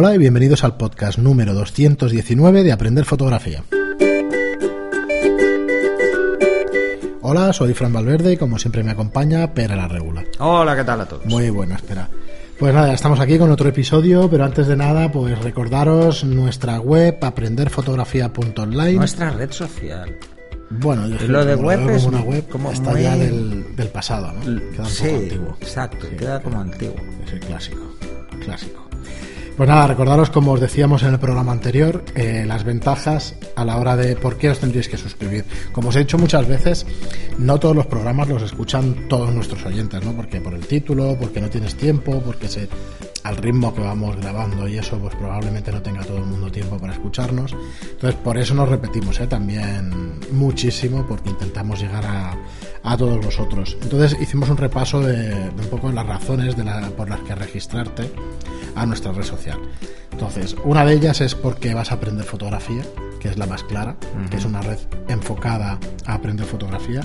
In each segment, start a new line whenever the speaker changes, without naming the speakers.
Hola y bienvenidos al podcast número 219 de Aprender Fotografía. Hola, soy Fran Valverde y como siempre me acompaña Pera la Regula.
Hola, ¿qué tal a todos?
Muy buena, espera. Pues nada, estamos aquí con otro episodio, pero antes de nada, pues recordaros nuestra web aprenderfotografía.online.
Nuestra red social.
Bueno, yo
Lo de web es
como una web
como
está
muy-
ya del, del pasado, ¿no? Queda un
sí,
poco antiguo.
exacto,
Sí,
queda como antiguo.
Es el clásico, clásico. Pues nada, recordaros como os decíamos en el programa anterior, eh, las ventajas a la hora de por qué os tendréis que suscribir. Como os he dicho muchas veces, no todos los programas los escuchan todos nuestros oyentes, ¿no? Porque por el título, porque no tienes tiempo, porque al ritmo que vamos grabando y eso, pues probablemente no tenga todo el mundo tiempo para escucharnos. Entonces, por eso nos repetimos, ¿eh? También muchísimo, porque intentamos llegar a, a todos vosotros. Entonces, hicimos un repaso de, de un poco las razones de la- por las que registrarte a nuestra red social. Entonces, una de ellas es porque vas a aprender fotografía, que es la más clara, que es una red enfocada a aprender fotografía.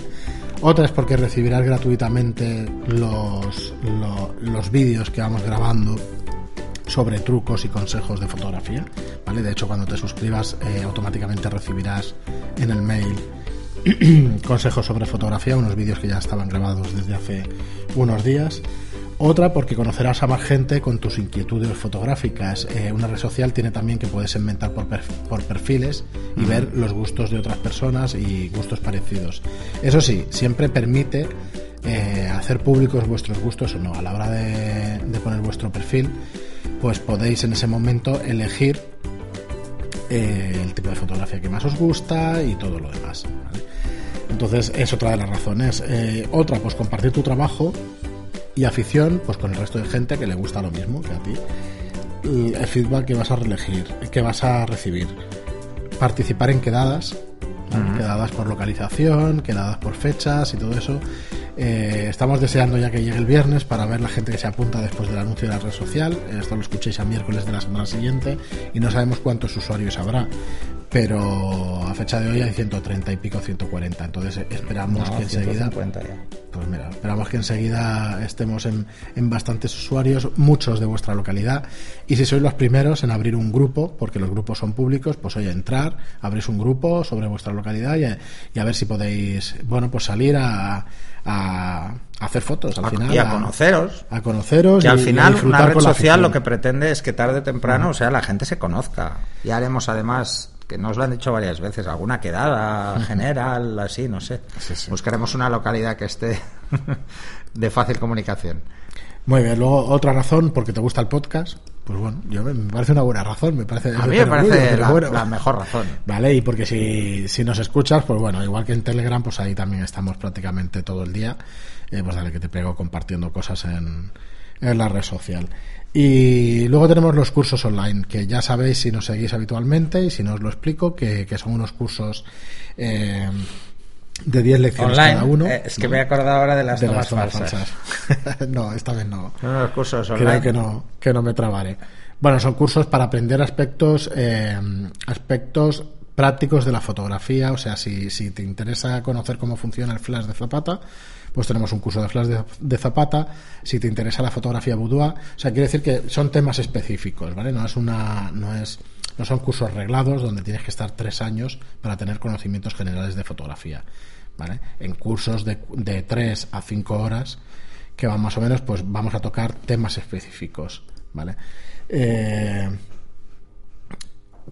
Otra es porque recibirás gratuitamente los, lo- los vídeos que vamos grabando sobre trucos y consejos de fotografía. ¿vale? De hecho, cuando te suscribas, eh, automáticamente recibirás en el mail consejos sobre fotografía, unos vídeos que ya estaban grabados desde hace unos días. Otra porque conocerás a más gente con tus inquietudes fotográficas. Eh, una red social tiene también que puedes segmentar por, perf- por perfiles y ver los gustos de otras personas y gustos parecidos. Eso sí, siempre permite eh, hacer públicos vuestros gustos o no. A la hora de, de poner vuestro perfil, pues podéis en ese momento elegir eh, el tipo de fotografía que más os gusta y todo lo demás. ¿vale? Entonces es otra de las razones. Eh, otra, pues compartir tu trabajo y afición pues con el resto de gente que le gusta lo mismo que a ti. Y El feedback que vas a elegir, que vas a recibir. Participar en quedadas, quedadas por localización, quedadas por fechas y todo eso. Eh, estamos deseando ya que llegue el viernes para ver la gente que se apunta después del anuncio de la red social. Esto lo escuchéis a miércoles de la semana siguiente y no sabemos cuántos usuarios habrá. Pero a fecha de hoy hay 130 y pico, 140. Entonces esperamos
No,
que enseguida
150 ya.
pues mira, esperamos que enseguida estemos en, en bastantes usuarios, muchos de vuestra localidad. Y si sois los primeros en abrir un grupo, porque los grupos son públicos, pues oye, entrar, abrís un grupo sobre vuestra localidad y a, y a ver si podéis, bueno, pues salir a, a hacer fotos al
A-
final.
y a conoceros.
A conoceros. Y-
al
y
final una red social lo que pretende es que tarde o temprano, o sea, la gente se conozca. Ya haremos además, que nos lo han dicho varias veces, alguna quedada general, así, no sé.
Sí, sí.
Buscaremos una localidad que esté de fácil comunicación.
Muy bien, luego otra razón, porque te gusta el podcast. Pues bueno, yo me me parece una buena razón, me parece.
A mí me parece la,
bueno.
la mejor razón.
Vale, y porque si, si nos escuchas, pues bueno, igual que en Telegram, pues ahí también estamos prácticamente todo el día. Eh, pues dale que te pego compartiendo cosas en, en la red social. Y luego tenemos los cursos online, que ya sabéis si nos seguís habitualmente y si no os lo explico, que, que son unos cursos eh, de 10 lecciones
Online.
cada uno.
eh, es que
¿no?
me he acordado ahora de las
de
tomas
las tomas
falsas.
falsas. no, esta vez no.
Cursos online.
Creo que no, que no me trabaré. Bueno, son cursos para aprender aspectos, eh, aspectos prácticos de la fotografía. O sea, si, si te interesa conocer cómo funciona el flash de Zapata, pues tenemos un curso de flash de, de Zapata. Si te interesa la fotografía boudoir, o sea, quiere decir que son temas específicos, ¿vale? No es una, no es, no son cursos reglados donde tienes que estar tres años para tener conocimientos generales de fotografía, ¿vale? En cursos de, de tres a cinco horas que van más o menos, pues vamos a tocar temas específicos, ¿vale? Eh,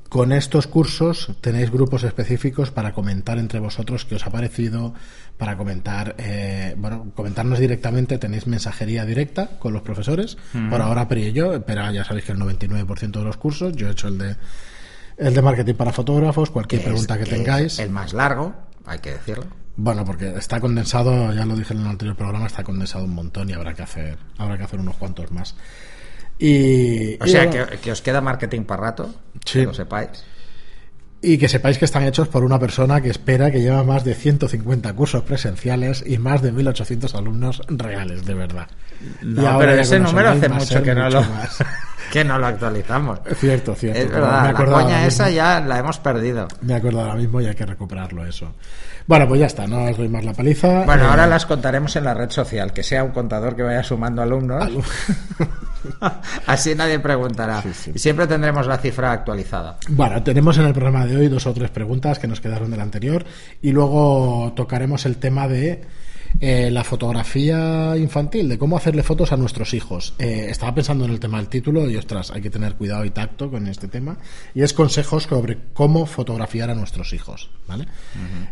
con estos cursos tenéis grupos específicos para comentar entre vosotros qué os ha parecido, para comentar, eh, bueno, comentarnos directamente, tenéis mensajería directa con los profesores, por ahora Pri y yo, pero ya sabéis que el 99% de los cursos, yo he hecho el de el de marketing para fotógrafos, cualquier
Es-
pregunta que tengáis.
El más largo, hay que decirlo.
Bueno, porque está condensado, ya lo dije en el anterior programa, está condensado un montón y habrá que hacer, habrá que hacer unos cuantos más. Y,
O
y
sea,
bueno,
que, que os queda marketing para rato,
Sí.
que lo sepáis.
y que sepáis que están hechos por una persona que espera que lleva más de 150 cursos presenciales y más de 1800 alumnos reales, de verdad.
No,
Y ahora
pero ese número hace mucho que no,
mucho
lo,
más.
que no lo actualizamos.
Cierto, cierto.
Es verdad,
me
la coña esa ya la hemos perdido.
Me acuerdo ahora mismo y hay que recuperarlo eso. Bueno, pues ya está, no os doy más la paliza.
Bueno,
Eh,
ahora las contaremos en la red social, que sea un contador que vaya sumando alumnos. Así nadie preguntará. Y siempre tendremos la cifra actualizada.
Bueno, tenemos en el programa de hoy dos o tres preguntas que nos quedaron del anterior y luego tocaremos el tema de eh, la fotografía infantil, de cómo hacerle fotos a nuestros hijos. Eh, estaba pensando en el tema del título y ostras, hay que tener cuidado y tacto con este tema. Y es consejos sobre cómo fotografiar a nuestros hijos. ¿vale?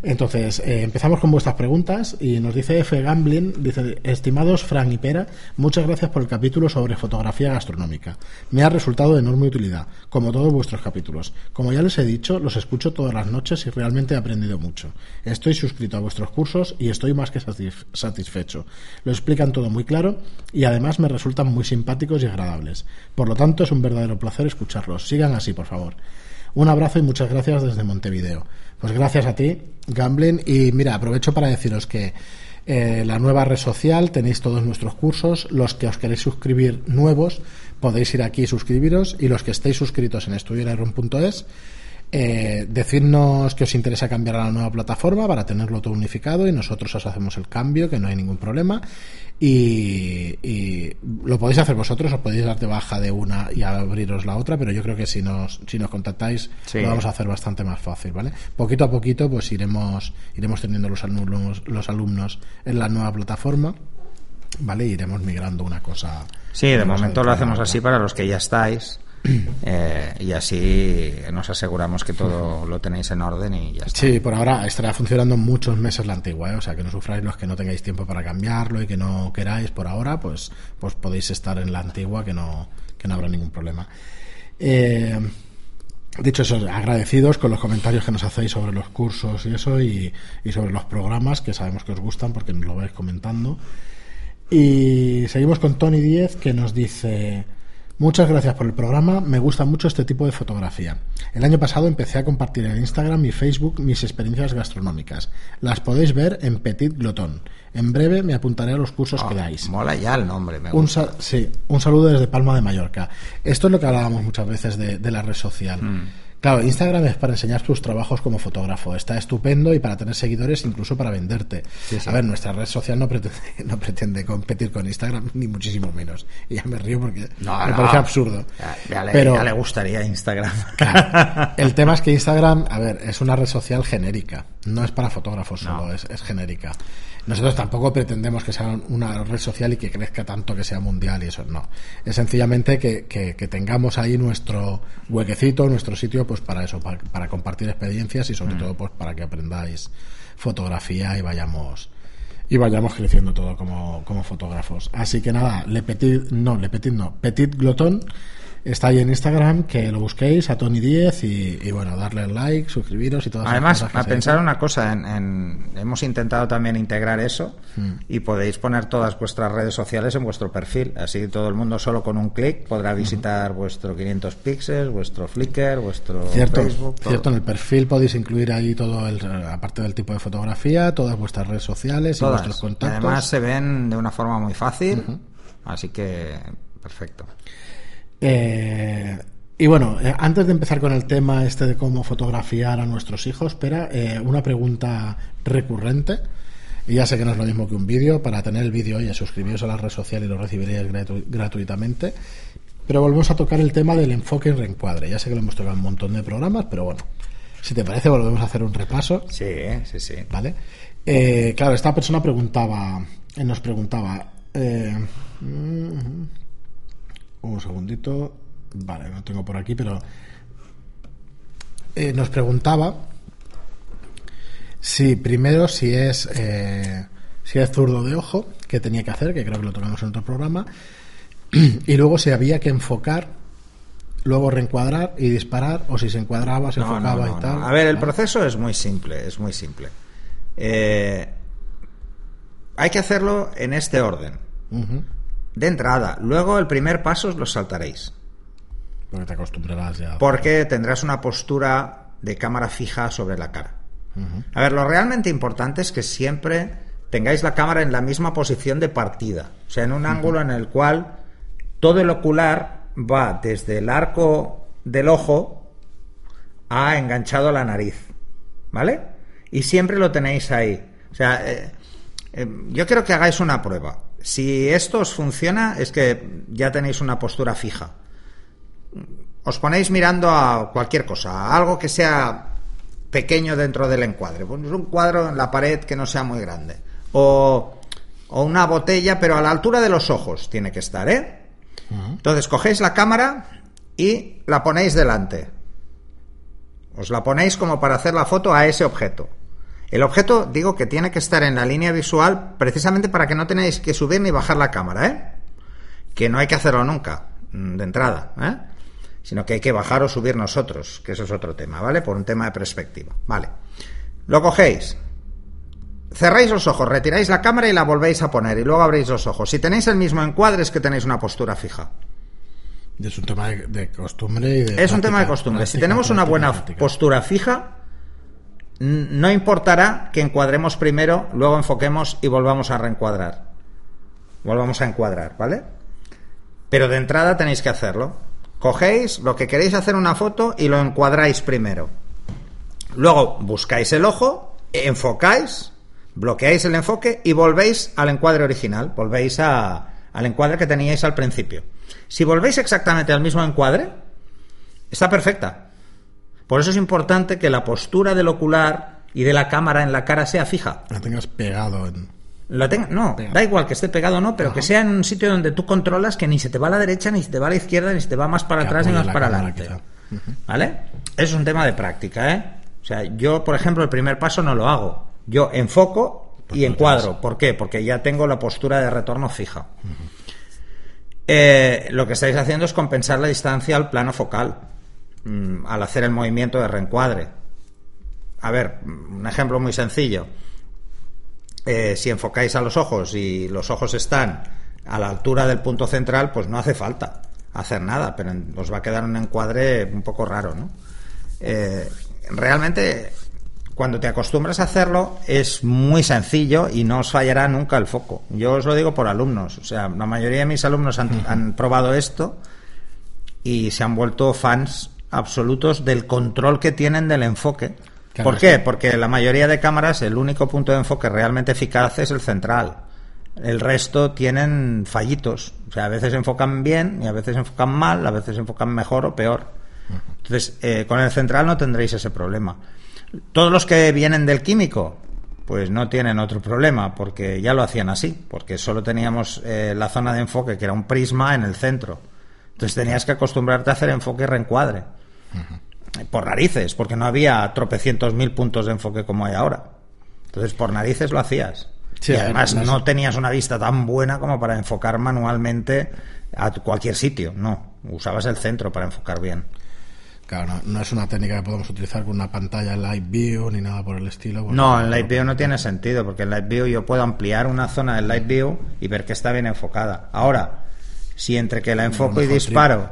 Entonces, eh, empezamos con vuestras preguntas y nos dice F. Gamblin, dice, estimados Frank y Pera, muchas gracias por el capítulo sobre fotografía gastronómica. Me ha resultado de enorme utilidad, como todos vuestros capítulos. Como ya les he dicho, los escucho todas las noches y realmente he aprendido mucho. Estoy suscrito a vuestros cursos y estoy más que satisfecho satisfecho. Lo explican todo muy claro y además me resultan muy simpáticos y agradables. Por lo tanto, es un verdadero placer escucharlos. Sigan así, por favor. Un abrazo y muchas gracias desde Montevideo. Pues gracias a ti, Gambling. Y mira, aprovecho para deciros que eh, la nueva red social tenéis todos nuestros cursos. Los que os queréis suscribir nuevos podéis ir aquí y suscribiros. Y los que estéis suscritos en estudioiron.es eh, decirnos que os interesa cambiar a la nueva plataforma para tenerlo todo unificado y nosotros os hacemos el cambio, que no hay ningún problema. Y, lo podéis hacer vosotros, os podéis dar de baja de una y abriros la otra, pero yo creo que si nos, si nos contactáis lo vamos a hacer bastante más fácil, ¿vale? Poquito a poquito pues iremos, iremos teniendo los alumnos, los alumnos en la nueva plataforma. ¿Vale? Iremos migrando una cosa.
Sí, de momento lo hacemos así para los que ya estáis eh, y así nos aseguramos que todo lo tenéis en orden y ya está.
Sí, por ahora estará funcionando muchos meses la antigua, ¿eh? o sea que no sufráis los que no tengáis tiempo para cambiarlo y que no queráis por ahora, pues, pues podéis estar en la antigua que no, que no habrá ningún problema. Eh, dicho eso, agradecidos con los comentarios que nos hacéis sobre los cursos y eso y, y sobre los programas que sabemos que os gustan porque nos lo vais comentando. Y seguimos con Tony 10 que nos dice... Muchas gracias por el programa, me gusta mucho este tipo de fotografía. El año pasado empecé a compartir en Instagram y Facebook mis experiencias gastronómicas. Las podéis ver en Petit Glotón. En breve me apuntaré a los cursos que ah, dais.
Mola ya el nombre, me
gusta. Un, sí, un saludo desde Palma de Mallorca. Esto es lo que hablábamos muchas veces de, la red social. Mm. Claro, Instagram es para enseñar tus trabajos como fotógrafo. Está estupendo y para tener seguidores, incluso para venderte. A ver, nuestra red social no pretende, no pretende competir con Instagram, ni muchísimo menos. Y ya me río porque me parece absurdo.
Ya, le, Pero, le gustaría Instagram.
el tema es que Instagram, a ver, es una red social genérica. No es para fotógrafos solo, es, es genérica. Nosotros tampoco pretendemos que sea una red social y que crezca tanto que sea mundial y eso no. Es sencillamente que, que, tengamos ahí nuestro huequecito, nuestro sitio, pues para eso, para, compartir experiencias y sobre mm. todo pues para que aprendáis fotografía y vayamos y vayamos creciendo todo como, como fotógrafos. Así que nada, Le Petit, no, Le Petit no, Petit Glotón está ahí en Instagram, que lo busquéis a Tony10 y, bueno, darle el like, suscribiros y todo
Además, a pensar una cosa, en, hemos intentado también integrar eso hmm. y podéis poner todas vuestras redes sociales en vuestro perfil. Así todo el mundo solo con un clic podrá visitar vuestro 500 píxeles, vuestro Flickr, vuestro
cierto,
Facebook.
Cierto, en el perfil podéis incluir ahí todo, el, aparte del tipo de fotografía, todas vuestras redes sociales y vuestros contactos.
Además se ven de una forma muy fácil, así que perfecto.
Eh, y bueno, eh, antes de empezar con el tema este de cómo fotografiar a nuestros hijos, espera, eh, una pregunta recurrente. Y ya sé que no es lo mismo que un vídeo. Para tener el vídeo, oye, suscribiros a la red social y lo recibiréis gratuitamente. Pero volvemos a tocar el tema del enfoque en reencuadre. Ya sé que lo hemos tocado en un montón de programas, pero bueno, si te parece, volvemos a hacer un repaso.
Sí, sí, sí.
¿Vale? claro, esta persona preguntaba, nos preguntaba, mm, un segundito. Vale, no tengo por aquí, pero eh, nos preguntaba si primero si es eh, si es zurdo de ojo, que tenía que hacer, que creo que lo tocamos en otro programa, y luego si había que enfocar, luego reencuadrar y disparar, o si se encuadraba, se enfocaba y tal.
A ver, el proceso es muy simple, es muy simple. Eh, hay que hacerlo en este orden de entrada. Luego el primer paso lo saltaréis.
Porque te acostumbrarás ya.
Porque tendrás una postura de cámara fija sobre la cara. A ver, lo realmente importante es que siempre tengáis la cámara en la misma posición de partida. O sea, en un ángulo en el cual todo el ocular va desde el arco del ojo a enganchado a la nariz. ¿Vale? Y siempre lo tenéis ahí. O sea, eh, eh, yo quiero que hagáis una prueba. Si esto os funciona, es que ya tenéis una postura fija. Os ponéis mirando a cualquier cosa, a algo que sea pequeño dentro del encuadre. Pues un cuadro en la pared que no sea muy grande. O, o una botella, pero a la altura de los ojos tiene que estar, ¿eh? Entonces cogéis la cámara y la ponéis delante. Os la ponéis como para hacer la foto a ese objeto. El objeto, digo que tiene que estar en la línea visual precisamente para que no tenéis que subir ni bajar la cámara, ¿eh? Que no hay que hacerlo nunca, mm, de entrada, ¿eh? Sino que hay que bajar o subir nosotros, que eso es otro tema, ¿vale? Por un tema de perspectiva, ¿vale? Lo cogéis, cerráis los ojos, retiráis la cámara y la volvéis a poner y luego abrís los ojos. Si tenéis el mismo encuadre es que tenéis una postura fija.
Es un tema de, costumbre y de
Es un tema de costumbre. si tenemos una buena postura fija, no importará que encuadremos primero, luego enfoquemos y volvamos a reencuadrar. Volvamos a encuadrar, ¿vale? Pero de entrada tenéis que hacerlo. Cogéis lo que queréis hacer una foto y lo encuadráis primero. Luego buscáis el ojo, enfocáis, bloqueáis el enfoque y volvéis al encuadre original, volvéis a, al encuadre que teníais al principio. Si volvéis exactamente al mismo encuadre, está perfecta. Por eso es importante que la postura del ocular y de la cámara en la cara sea fija.
La tengas pegado en...
La no, da igual que esté pegado o no, pero que sea en un sitio donde tú controlas que ni se te va a la derecha, ni se te va a la izquierda, ni se te va más para atrás, ni más para adelante. ¿Vale? Eso es un tema de práctica, ¿eh? O sea, yo, por ejemplo, el primer paso no lo hago. Yo enfoco y encuadro. ¿Por qué? Porque ya tengo la postura de retorno fija. Eh, lo que estáis haciendo es compensar la distancia al plano focal. Mm, al hacer el movimiento de reencuadre. A ver, un ejemplo muy sencillo. Eh, si enfocáis a los ojos y los ojos están a la altura del punto central, pues no hace falta hacer nada, pero os va a quedar un encuadre un poco raro, ¿no? Eh, realmente, cuando te acostumbras a hacerlo, es muy sencillo y no os fallará nunca el foco. Yo os lo digo por alumnos, o sea, la mayoría de mis alumnos han, han probado esto y se han vuelto fans absolutos del control que tienen del enfoque. ¿Por qué? Porque la mayoría de cámaras el único punto de enfoque realmente eficaz es el central. El resto tienen fallitos. O sea, a veces enfocan bien y a veces enfocan mal, a veces enfocan mejor o peor. Entonces, eh, con el central no tendréis ese problema. Todos los que vienen del químico, pues no tienen otro problema, porque ya lo hacían así, porque solo teníamos eh, la zona de enfoque, que era un prisma en el centro. Entonces tenías que acostumbrarte a hacer enfoque y reencuadre. Por narices, porque no había tropecientos mil puntos de enfoque como hay ahora. Entonces, por narices lo hacías. y además no tenías una vista tan buena como para enfocar manualmente a cualquier sitio. No, usabas el centro para enfocar bien.
Claro, no, es una técnica que podemos utilizar con una pantalla en Light View ni nada por el estilo.
No, en Light View no tiene sentido, porque en Light View yo puedo ampliar una zona del Light View y ver que está bien enfocada. Ahora, si entre que la enfoco y disparo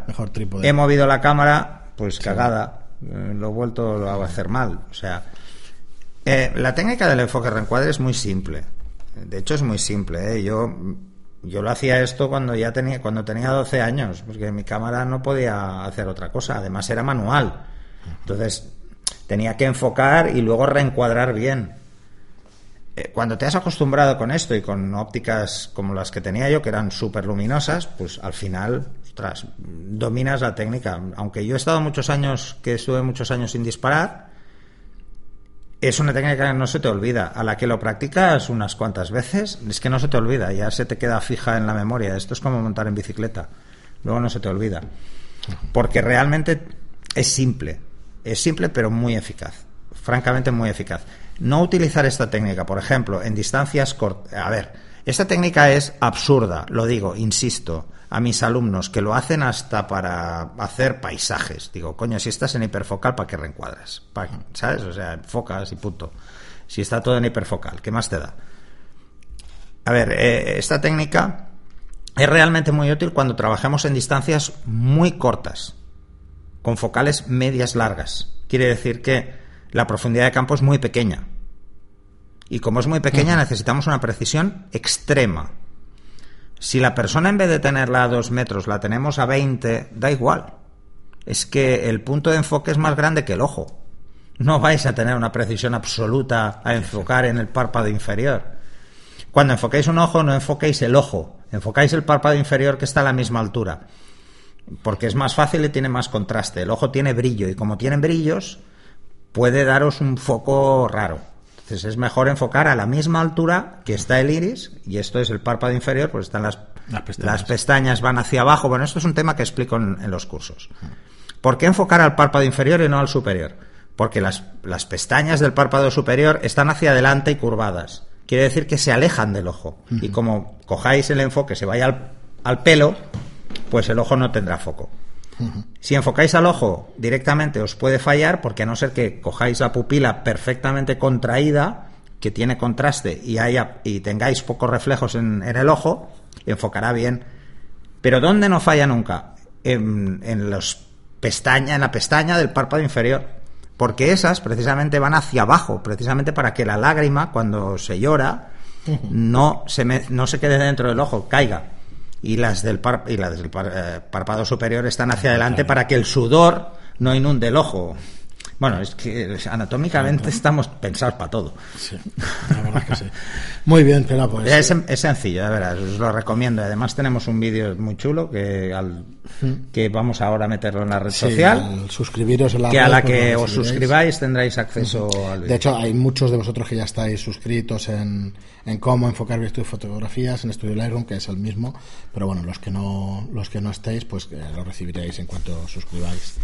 he movido la cámara, pues cagada, eh, lo he vuelto a hacer mal. O sea, eh, la técnica del enfoque reencuadre es muy simple. De hecho, es muy simple. ¿eh? Yo, yo lo hacía esto cuando ya tenía, cuando tenía 12 años, porque mi cámara no podía hacer otra cosa. Además, era manual. Entonces, tenía que enfocar y luego reencuadrar bien. Cuando te has acostumbrado con esto y con ópticas como las que tenía yo, que eran súper luminosas, pues al final dominas la técnica. Aunque yo he estado muchos años, que estuve muchos años sin disparar, es una técnica que no se te olvida. A la que lo practicas unas cuantas veces, es que no se te olvida, ya se te queda fija en la memoria. Esto es como montar en bicicleta. Luego no se te olvida. Porque realmente es simple. Es simple pero muy eficaz. Francamente muy eficaz. No utilizar esta técnica, por ejemplo, en distancias cortas. A ver, esta técnica es absurda, lo digo, insisto a mis alumnos que lo hacen hasta para hacer paisajes. Digo, coño, si estás en hiperfocal, ¿para qué reencuadras? ¿Sabes? O sea, enfocas y punto. Si está todo en hiperfocal, ¿qué más te da? A ver, eh, esta técnica es realmente muy útil cuando trabajamos en distancias muy cortas, con focales medias largas. Quiere decir que la profundidad de campo es muy pequeña. Y como es muy pequeña, necesitamos una precisión extrema. Si la persona en vez de tenerla a dos metros la tenemos a 20, da igual. Es que el punto de enfoque es más grande que el ojo. No vais a tener una precisión absoluta a enfocar en el párpado inferior. Cuando enfocáis un ojo, no enfoquéis el ojo, enfocáis el párpado inferior que está a la misma altura. Porque es más fácil y tiene más contraste. El ojo tiene brillo y como tiene brillos, puede daros un foco raro. Entonces es mejor enfocar a la misma altura que está el iris, y esto es el párpado inferior, pues están las,
Las pestañas.
las pestañas van hacia abajo. Bueno, esto es un tema que explico en, en los cursos. ¿Por qué enfocar al párpado inferior y no al superior? Porque las, las pestañas del párpado superior están hacia adelante y curvadas. Quiere decir que se alejan del ojo. Y como cojáis el enfoque, se vaya al, al pelo, pues el ojo no tendrá foco. Si enfocáis al ojo directamente os puede fallar porque a no ser que cojáis la pupila perfectamente contraída, que tiene contraste y, haya, y tengáis pocos reflejos en, en el ojo, enfocará bien. Pero ¿dónde no falla nunca? En, en los pestaña, en la pestaña del párpado inferior. Porque esas precisamente van hacia abajo, precisamente para que la lágrima, cuando se llora, no se, me- no se quede dentro del ojo, caiga. Y las del, par- y las del par- eh, párpado superior están hacia adelante para que el sudor no inunde el ojo. Bueno, es que anatómicamente estamos pensados para todo.
Sí, la verdad que sí. Muy bien, pero pues.
Es, es sencillo, de veras, os lo recomiendo. Además tenemos un vídeo muy chulo que, al, que vamos ahora a meterlo en la red
sí,
social.
al suscribiros en la
que a
red,
la
pues
que os suscribáis tendréis acceso al
De
vídeo.
hecho, hay muchos de vosotros que ya estáis suscritos en, en cómo enfocar virtud y fotografías en Studio Lightroom, que es el mismo, pero bueno, los que no, los que no estéis, pues eh, lo recibiréis en cuanto os suscribáis.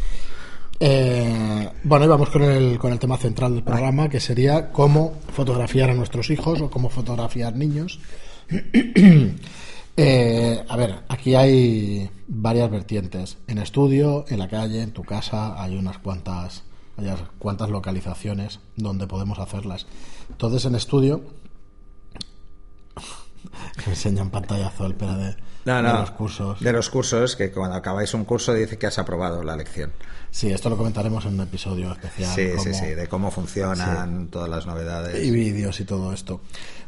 Eh, bueno, y vamos con el, con el tema central del programa, que sería cómo fotografiar a nuestros hijos o cómo fotografiar niños. Eh, a ver, aquí hay varias vertientes. En estudio, en la calle, en tu casa, hay unas cuantas, hay unas cuantas localizaciones donde podemos hacerlas. Entonces, en estudio, me enseña un pantallazo el pera de,
No,
de los cursos.
De los cursos, que cuando acabáis un curso dice que has aprobado la lección.
Sí, esto lo comentaremos en un episodio especial.
Sí, sí,
cómo-
sí, de cómo funcionan todas las novedades.
y vídeos y todo esto.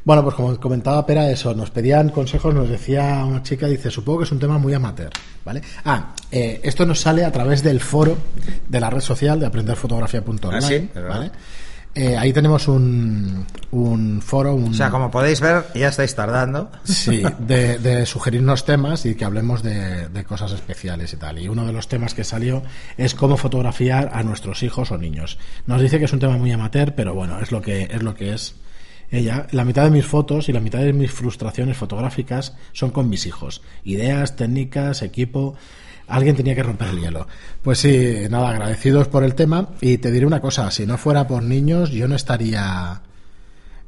Bueno, pues como comentaba Pera, eso, nos pedían consejos, nos decía una chica, dice, supongo que es un tema muy amateur, ¿vale? Ah, eh, esto nos sale a través del foro de la red social de aprenderfotografía.online,
Ah, sí.
¿vale? Eh, ahí tenemos un, un foro, un,
O sea, como podéis ver, ya estáis tardando.
Sí, de, de sugerirnos temas y que hablemos de, de cosas especiales y tal. Y uno de los temas que salió es cómo fotografiar a nuestros hijos o niños. Nos dice que es un tema muy amateur, pero bueno, es lo que es lo que es ella. La mitad de mis fotos y la mitad de mis frustraciones fotográficas son con mis hijos. Ideas, técnicas, equipo. Alguien tenía que romper el hielo. Pues sí, nada, agradecidos por el tema. Y te diré una cosa, si no fuera por niños, yo no estaría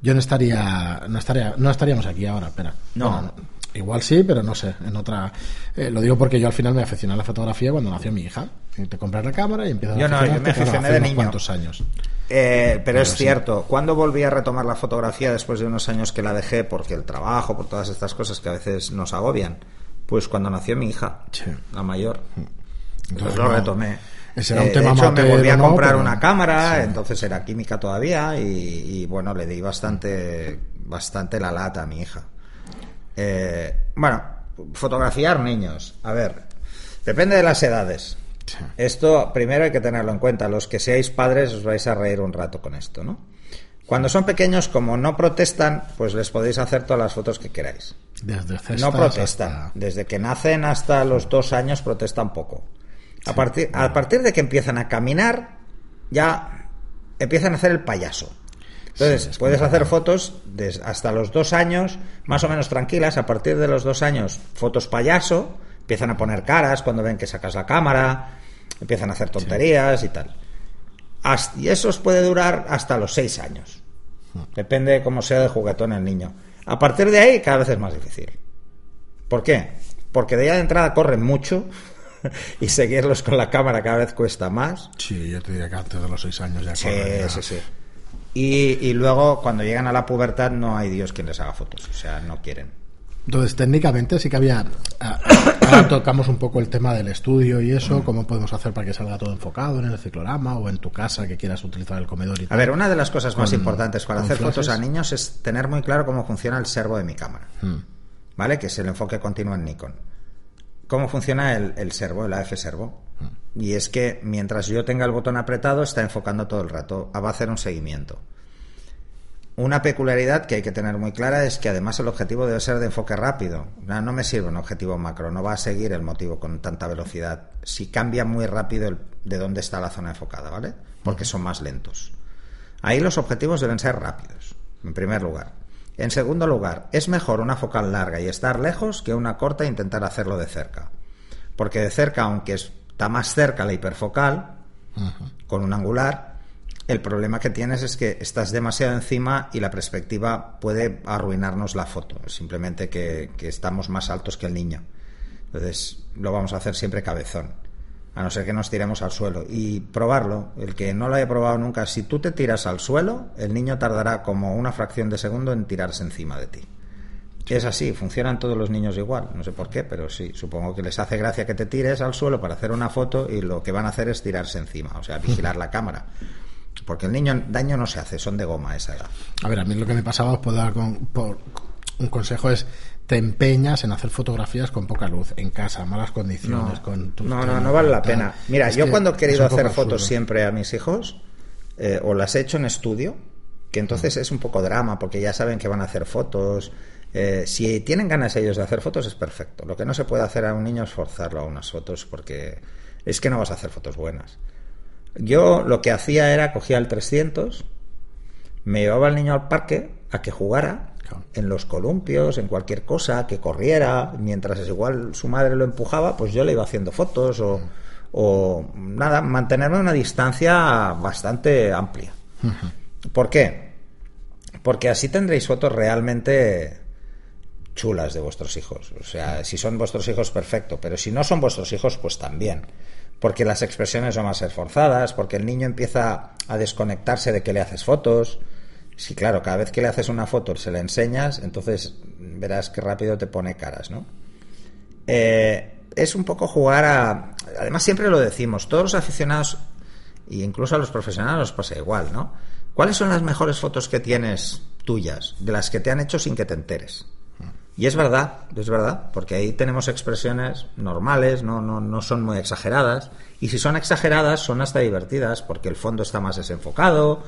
yo no estaría, no estaría, no estaríamos aquí ahora, espera.
No.
Bueno, igual sí, pero no sé, en otra. eh, lo digo porque yo al final me aficioné a la fotografía cuando nació mi hija. Te compras la cámara y empiezas
Yo
a
no, yo me
claro,
aficioné de niño.
cuantos años.
Eh, pero es
sí.
cierto, cuando volví a retomar la fotografía después de unos años que la dejé porque el trabajo, por todas estas cosas que a veces nos agobian, pues cuando nació mi hija,
Sí.
la mayor,
Entonces,
entonces lo
no,
retomé.
ese era un
Eh,
tema
de hecho, me volví a
¿no?
comprar
Pero-
una cámara,
sí.
entonces era química todavía y, y, bueno, le di bastante, bastante la lata a mi hija. Eh, bueno, fotografiar niños. A ver, depende de las edades. Esto primero hay que tenerlo en cuenta. Los que seáis padres os vais a reír un rato con esto, ¿no? Cuando son pequeños, como no protestan, pues les podéis hacer todas las fotos que queráis.
Desde
No protestan.
hasta-
Desde que nacen hasta los dos años protestan poco. A, partir, a partir de que empiezan a caminar, ya empiezan a hacer el payaso. Entonces,
Sí,
puedes hacer fotos des- hasta los dos años, más o menos tranquilas. A partir de los dos años, fotos payaso. Empiezan a poner caras cuando ven que sacas la cámara. Empiezan a hacer tonterías y tal. Hasta- y eso puede durar hasta los seis años. Depende de cómo sea de juguetón el niño. A partir de ahí, cada vez es más difícil. ¿Por qué? Porque de ya de entrada corren mucho y seguirlos con la cámara cada vez cuesta más.
Sí, yo te diría que antes de los seis años ya
Sí,
corren, ya.
sí, sí. Y, y luego, cuando llegan a la pubertad, no hay Dios quien les haga fotos. O sea, no quieren.
Entonces, técnicamente sí que había. ah, Ahora tocamos un poco el tema del estudio y eso, cómo podemos hacer para que salga todo enfocado en el ciclorama o en tu casa que quieras utilizar el comedor y
A
tal.
ver, una de las cosas más
Con-
importantes para hacer fotos a niños es tener muy claro cómo funciona el servo de mi cámara.
Hmm.
¿Vale? Que es el enfoque continuo en Nikon. ¿Cómo funciona el, el servo, el AF servo? Y es que mientras yo tenga el botón apretado, está enfocando todo el rato. Va a hacer un seguimiento. una peculiaridad que hay que tener muy clara es que además el objetivo debe ser de enfoque rápido. No, no me sirve un objetivo macro, no va a seguir el motivo con tanta velocidad. Si cambia muy rápido el- de dónde está la zona enfocada, ¿vale? Porque son más lentos. Ahí los objetivos deben ser rápidos, en primer lugar. En segundo lugar, es mejor una focal larga y estar lejos que una corta e intentar hacerlo de cerca. Porque de cerca, aunque está más cerca la hiperfocal, con un angular, el problema que tienes es que estás demasiado encima y la perspectiva puede arruinarnos la foto. Simplemente que, que estamos más altos que el niño. Entonces lo vamos a hacer siempre cabezón. A no ser que nos tiremos al suelo. Y probarlo. El que no lo haya probado nunca, si tú te tiras al suelo, el niño tardará como una fracción de segundo en tirarse encima de ti. Es así, funcionan todos los niños igual, no sé por qué, pero sí, supongo que les hace gracia que te tires al suelo para hacer una foto y lo que van a hacer es tirarse encima, o sea, vigilar la cámara. Porque el niño daño no se hace, son de goma esa edad.
A ver, a mí lo que me pasaba, os puedo dar con- por- un consejo es te empeñas en hacer fotografías con poca luz, en casa, malas condiciones,
No,
con tus
no, no, no vale la pena. Mira,
Es
yo cuando he querido hacer fotos
absurdo.
siempre a mis hijos, eh, o las he hecho en estudio, que entonces
Mm.
es un poco drama, porque ya saben que van a hacer fotos. Eh, si tienen ganas ellos de hacer fotos, es perfecto. Lo que no se puede hacer a un niño es forzarlo a unas fotos, porque es que no vas a hacer fotos buenas. Yo lo que hacía era cogía el 300, me llevaba al niño al parque a que jugara en los columpios, en cualquier cosa, que corriera, mientras es igual su madre lo empujaba, pues yo le iba haciendo fotos o, o nada, mantenerme a una distancia bastante amplia. ¿Por qué? Porque así tendréis fotos realmente chulas de vuestros hijos. O sea, si son vuestros hijos, perfecto, pero si no son vuestros hijos, pues también. Porque las expresiones van a ser forzadas, porque el niño empieza a desconectarse de que le haces fotos. Sí, claro, cada vez que le haces una foto se le enseñas, entonces verás que rápido te pone caras, ¿no? Eh, es un poco jugar a... Además, siempre lo decimos, todos los aficionados, e incluso a los profesionales nos pasa igual, ¿no? ¿Cuáles son las mejores fotos que tienes tuyas, de las que te han hecho sin que te enteres? Y es verdad, es verdad, porque ahí tenemos expresiones normales, no, no, no son muy exageradas, y si son exageradas son hasta divertidas, porque el fondo está más desenfocado.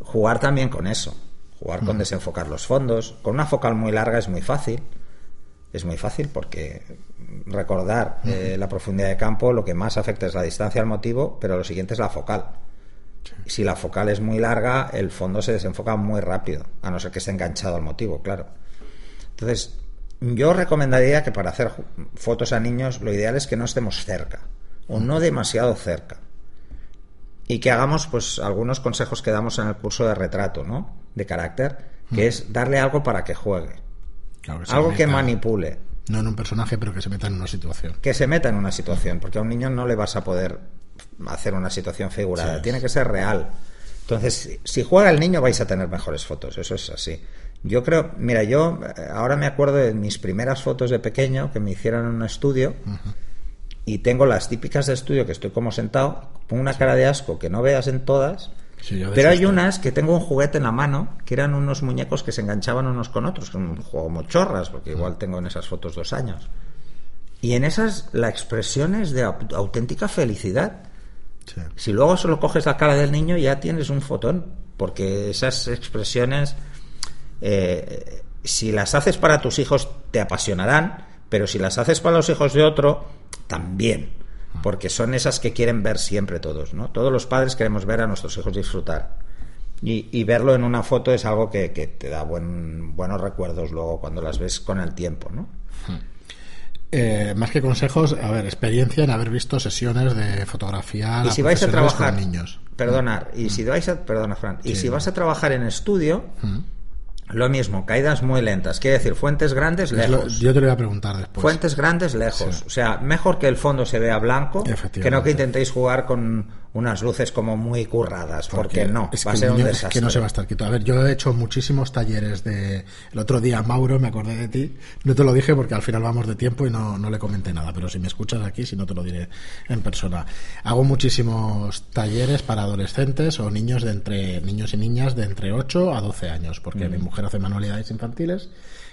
Jugar también con eso, jugar con desenfocar los fondos. Con una focal muy larga es muy fácil, es muy fácil porque recordar eh, la profundidad de campo lo que más afecta es la distancia al motivo, pero lo siguiente es la focal. Si la focal es muy larga, el fondo se desenfoca muy rápido, a no ser que esté enganchado al motivo, claro. Entonces, yo recomendaría que para hacer fotos a niños lo ideal es que no estemos cerca o no demasiado cerca y que hagamos pues algunos consejos que damos en el curso de retrato, ¿no? De carácter, que es darle algo para que juegue,
Claro
algo que manipule,
No en un personaje, pero que se meta en una situación.
que se meta en una situación, porque a un niño no le vas a poder hacer una situación figurada,
Sí.
tiene que ser real. Entonces, si juega el niño vais a tener mejores fotos, eso es así. Yo creo, mira, yo eh, ahora me acuerdo de mis primeras fotos de pequeño que me hicieron en un estudio y tengo las típicas de estudio que estoy como sentado, con una cara de asco que no veas en todas,
Sí,
pero hay unas que tengo un juguete en la mano, que eran unos muñecos que se enganchaban unos con otros, un juego como chorras, porque igual tengo en esas fotos dos años. Y en esas la expresión es de au- auténtica felicidad.
Sí.
Si luego solo coges la cara del niño ya tienes un fotón, porque esas expresiones, eh, si las haces para tus hijos te apasionarán, pero si las haces para los hijos de otro, también, porque son esas que quieren ver siempre todos, ¿no? Todos los padres queremos ver a nuestros hijos disfrutar. Y, y verlo en una foto es algo que, que te da buen- buenos recuerdos luego cuando las ves con el tiempo, ¿no?
Eh, más que consejos, a ver, experiencia en haber visto sesiones de fotografía
y si vais a trabajar
con niños.
perdona y si vais a perdona Fran y si vas a trabajar en estudio lo mismo caídas muy lentas quiere decir fuentes grandes lejos
yo te lo voy a preguntar después.
fuentes grandes lejos
Sí.
o sea mejor que el fondo se vea blanco que no que intentéis jugar con unas luces como muy curradas porque, no
es
va a ser un
niño- es
desastre
que no se va a estar quieto. A ver, yo he hecho muchísimos talleres de. El otro día, Mauro, me acordé de ti. No te lo dije porque al final vamos de tiempo y no, no le comenté nada. Pero si me escuchas aquí, si no te lo diré en persona. Hago muchísimos talleres para adolescentes o niños de entre niños y niñas de entre 8 a 12 años, porque
Mm.
mi mujer hace manualidades infantiles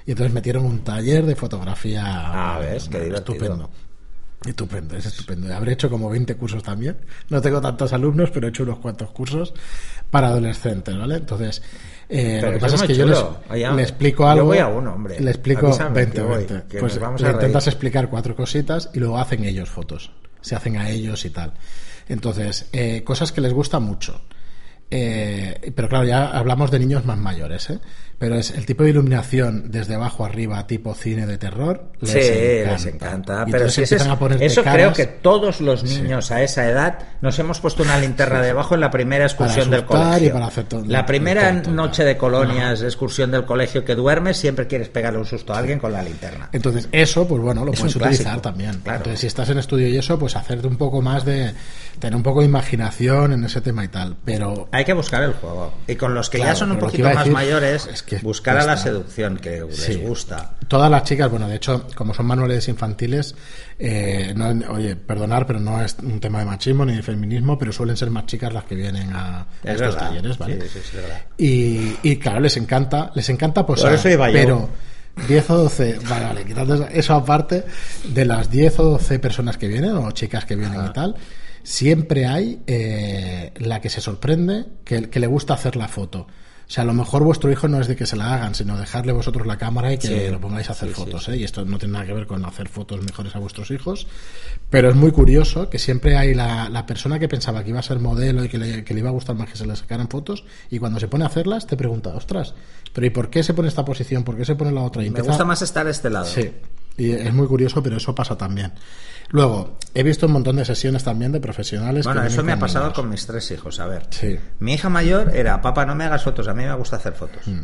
y entonces metieron un taller de fotografía.
Ah, ves, qué divertido.
estupendo. Estupendo, es estupendo. Habré hecho como 20 cursos también. No tengo tantos alumnos, pero he hecho unos cuantos cursos para adolescentes, ¿vale? Entonces, eh, lo que pasa es que yo les, le explico algo.
Yo voy a uno, hombre.
Le explico 20, 20. Pues le intentas explicar cuatro cositas y luego hacen ellos fotos. Se hacen a ellos y tal. Entonces, eh, cosas que les gusta mucho. Eh, pero claro, ya hablamos de niños más mayores, ¿eh? Pero es el tipo de iluminación desde abajo arriba, tipo cine de terror.
Les sí, encanta. les encanta. Pero si eso, eso creo que todos los niños a esa edad nos hemos puesto una linterna debajo en la primera excursión del colegio. la primera noche de colonias, excursión del colegio que duermes, siempre quieres pegarle un susto a alguien con la linterna.
Entonces, eso, pues bueno, lo puedes utilizar también. Entonces, si estás en estudio y eso, pues hacerte un poco más de. Tener un poco de imaginación en ese tema y tal. Pero.
Hay que buscar el juego. Y con los que ya son un poquito más mayores buscar a la seducción que les gusta.
Todas las chicas, bueno, de hecho, como son manuales infantiles, eh, oye, perdonar, pero no es un tema de machismo ni de feminismo, pero suelen ser más chicas las que vienen a, estos talleres, ¿vale? Sí, sí, verdad. Y, claro, les encanta, les encanta posar, pero 10 o 12, vale, vale, quitando eso aparte, de las 10 o 12 personas que vienen, o chicas que vienen y tal, siempre hay eh, la que se sorprende, que, que le gusta hacer la foto. O sea, a lo mejor vuestro hijo no es de que se la hagan, sino dejarle vosotros la cámara y que lo pongáis a hacer fotos. ¿eh? Y esto no tiene nada que ver con hacer fotos mejores a vuestros hijos. Pero es muy curioso que siempre hay la, la persona que pensaba que iba a ser modelo y que le, que le, iba a gustar más que se le sacaran fotos. Y cuando se pone a hacerlas, te pregunta, ostras, ¿pero y por qué se pone esta posición? ¿Por qué se pone la otra? Y
Me gusta más estar a este lado.
Sí. Y es muy curioso, pero eso pasa también. Luego, he visto un montón de sesiones también de profesionales.
Bueno, eso me ha pasado con mis tres hijos. A ver, mi hija mayor era, papá, no me hagas fotos, a mí me gusta hacer fotos. Hmm.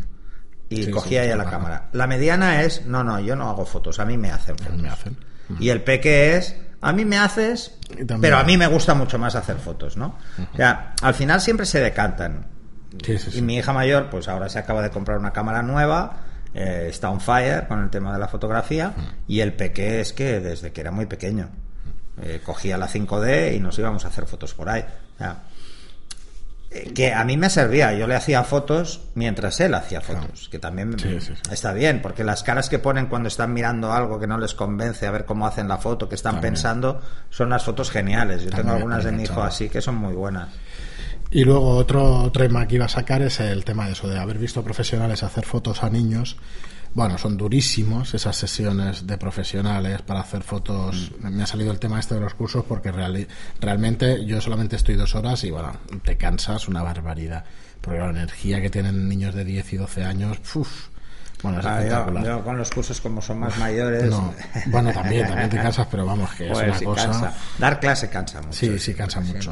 Y cogía ella la cámara. La mediana es, no, no, yo no hago fotos, a mí me hacen fotos. Me hacen. Y el peque es, a mí me haces, pero a mí me gusta mucho más hacer fotos, ¿no? O sea, al final siempre se decantan. y mi hija mayor, pues ahora se acaba de comprar una cámara nueva eh, está on fire con el tema de la fotografía y el peque es que desde que era muy pequeño eh, cogía la 5D y nos íbamos a hacer fotos por ahí. Eh, que a mí me servía, yo le hacía fotos mientras él hacía fotos, que también está bien, porque las caras que ponen cuando están mirando algo que no les convence a ver cómo hacen la foto, que están pensando, son las fotos geniales. Yo tengo algunas de mi hijo así que son muy buenas.
Y luego otro tema que iba a sacar es el tema de eso, de haber visto profesionales hacer fotos a niños. Bueno, son durísimos esas sesiones de profesionales para hacer fotos. Mm. Me ha salido el tema este de los cursos porque realmente yo solamente estoy dos horas y bueno, te cansas una barbaridad. Porque la energía que tienen niños de 10 y 12 años, uff,
bueno, es ah, yo, con los cursos como son más mayores.
Bueno, también, también te cansas, pero vamos, que es pues una cosa.
Dar clase cansa mucho.
Sí, sí, cansa mucho.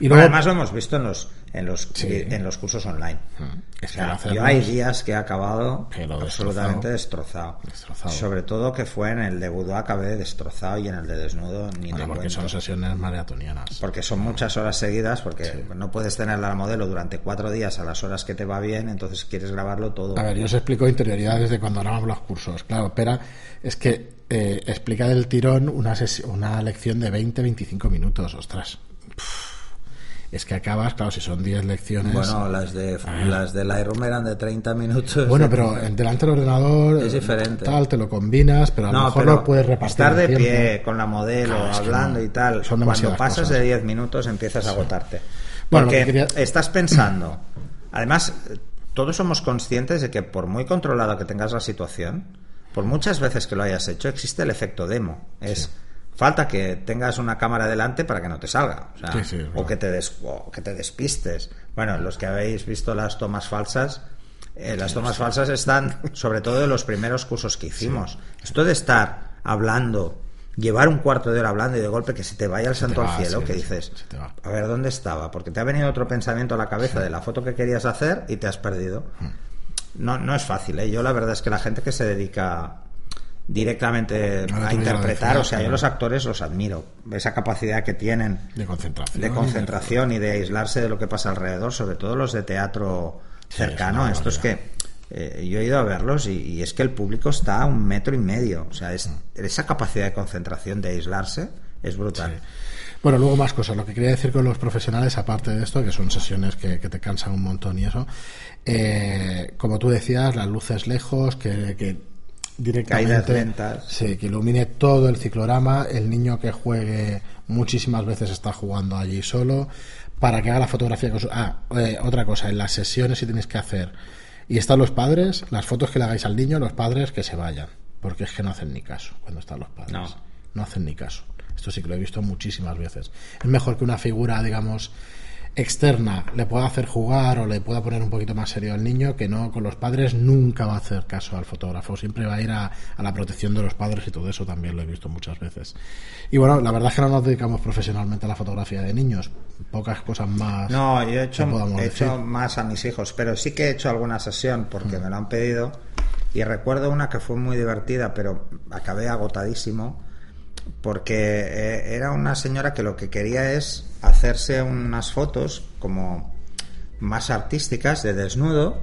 Y luego... además lo hemos visto en los en los, en los cursos online. Mm. yo hay días que he acabado absolutamente destrozado. Sobre todo que fue en el de Budo acabé destrozado y en el de desnudo ni
bueno, porque son sesiones maratonianas.
Porque son muchas horas seguidas, porque no puedes tener la modelo durante cuatro días a las horas que te va bien, entonces quieres grabarlo todo.
A ver, yo os explico interioridades de cuando grabamos los cursos. Claro, espera, es que eh, explica del tirón una, una lección de 20-25 minutos, ostras es que acabas, claro, si son 10 lecciones.
Bueno, las de ah. las de Lightroom eran de 30 minutos.
Bueno, pero delante del ordenador.
Es diferente.
Tal, te lo combinas, pero a lo mejor no puedes repartir.
Estar de pie con la modelo, hablando y tal. Son cuando pasas de 10 minutos empiezas a agotarte. Porque estás pensando. Además, todos somos conscientes de que por muy controlado que tengas la situación, por muchas veces que lo hayas hecho, existe el efecto demo. Es. Falta que tengas una cámara delante para que no te salga. O, que te que te despistes. Bueno, los que habéis visto las tomas falsas, eh, las tomas falsas están sobre todo en los primeros cursos que hicimos. Esto de estar hablando, llevar un cuarto de hora hablando y de golpe que se te vaya el santo al cielo, que dices, a ver, ¿dónde estaba? Porque te ha venido otro pensamiento a la cabeza de la foto que querías hacer y te has perdido. Hmm. No, no es fácil, ¿eh? Yo la verdad es que la gente que se dedica directamente a interpretar. O sea, yo los actores los admiro. Esa capacidad que tienen
de concentración,
de concentración y de aislarse de lo que pasa alrededor, sobre todo los de teatro cercano. Esto es que eh, yo he ido a verlos y, es que el público está a un metro y medio. O sea, es, mm. esa capacidad de concentración, de aislarse, es brutal.
Bueno, luego más cosas. Lo que quería decir con los profesionales, aparte de esto, que son sesiones que, te cansan un montón y eso, eh, como tú decías, las luces lejos, que directamente. Sí, que ilumine todo el ciclorama. El niño que juegue muchísimas veces está jugando allí solo. Para que haga la fotografía. Con su... Ah, eh, otra cosa, en las sesiones si tenéis que hacer. Y están los padres, las fotos que le hagáis al niño, los padres que se vayan. Porque es que no hacen ni caso cuando están los padres.
No.
no hacen ni caso. Esto sí que lo he visto muchísimas veces. Es mejor que una figura, digamos, externa le pueda hacer jugar o le pueda poner un poquito más serio al niño, que no con los padres nunca va a hacer caso al fotógrafo, siempre va a ir a, a la protección de los padres y todo eso también lo he visto muchas veces. Y bueno, la verdad es que no nos dedicamos profesionalmente a la fotografía de niños, pocas cosas más.
No, yo he hecho, he hecho más a mis hijos, pero sí que he hecho alguna sesión porque me lo han pedido. Y recuerdo una que fue muy divertida, pero acabé agotadísimo porque eh, era una señora que lo que quería es hacerse unas fotos como más artísticas de desnudo,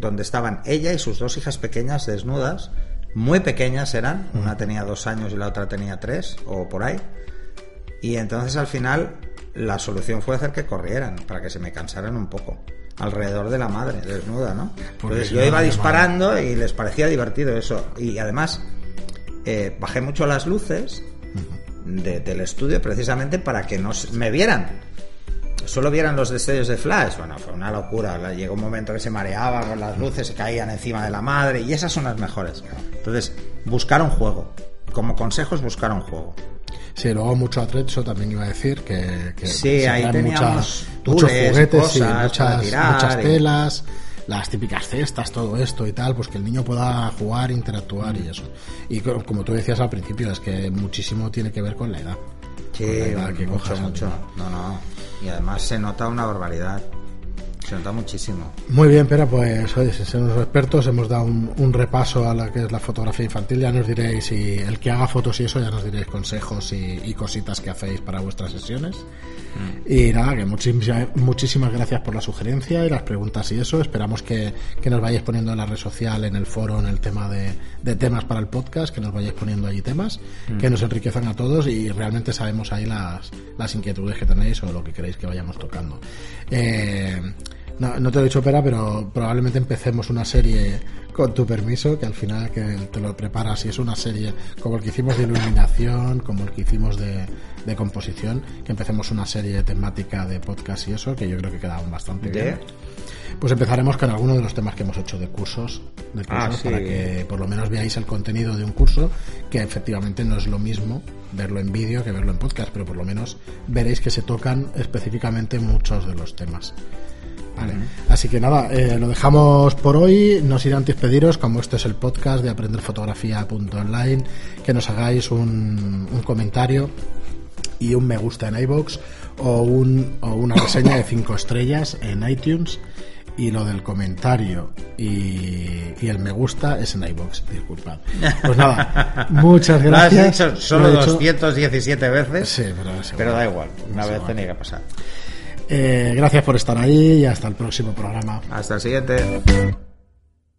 donde estaban ella y sus dos hijas pequeñas desnudas, muy pequeñas eran, una tenía dos años y la otra tenía tres, o por ahí. Y entonces al final la solución fue hacer que corrieran, para que se me cansaran un poco. Alrededor de la madre, desnuda, ¿no? Entonces yo iba disparando y les parecía divertido eso. Y además eh, bajé mucho las luces de- del estudio precisamente para que no me vieran. Solo vieran los destellos de flash. Bueno, fue una locura. Llegó un momento que se mareaba con las luces, se caían encima de la madre y esas son las mejores. Entonces, buscar un juego. Como consejos, buscar un juego.
Sí, luego mucho atrezzo también iba a decir que, que
Sí, ahí teníamos
muchos juguetes,
cosas
muchas, muchas
y-
telas, las típicas cestas, todo esto y tal, pues que el niño pueda jugar, interactuar
Mm.
y eso. Y co- como tú decías al principio, es que muchísimo tiene que ver con la edad.
Sí,
la edad que
mucho,
cojas
mucho. No, no. Y además se nota una barbaridad. Se nota muchísimo.
Muy bien, pero pues oye, si son los expertos, hemos dado un, un repaso a lo que es la fotografía infantil. Ya nos diréis, si el que haga fotos y eso, ya nos diréis consejos y, y cositas que hacéis para vuestras sesiones. Y nada, que muchísimas, muchísimas gracias por la sugerencia y las preguntas y eso. Esperamos que, que nos vayáis poniendo en la red social, en el foro, en el tema de, de temas para el podcast, que nos vayáis poniendo allí temas, que nos enriquezcan a todos y realmente sabemos ahí las, las inquietudes que tenéis o lo que queréis que vayamos tocando. Eh, no, no te lo he dicho, Pera, pero probablemente empecemos una serie con tu permiso, que al final que te lo preparas y es una serie como el que hicimos de iluminación, como el que hicimos de, de composición, que empecemos una serie temática de podcast y eso, que yo creo que quedaban bastante
¿De?
bien. Pues empezaremos con algunos de los temas que hemos hecho de cursos, de cursos
Ah, sí.
para que por lo menos veáis el contenido de un curso, que efectivamente no es lo mismo verlo en vídeo que verlo en podcast, pero por lo menos veréis que se tocan específicamente muchos de los temas. Vale. Así que nada, eh, lo dejamos por hoy. No sin antes pediros, como este es el podcast de aprenderfotografía.online, que nos hagáis un, un comentario y un me gusta en iBox o, un, o una reseña de 5 estrellas en iTunes. Y lo del comentario y, y el me gusta es en iBox, disculpad. Pues nada, muchas
Lo has
gracias.
dicho solo
Lo he dicho-
217 veces.
Sí, pero
Pero da igual. Una vez tenía que pasar.
Eh, gracias por estar ahí y hasta el próximo programa.
Hasta el siguiente.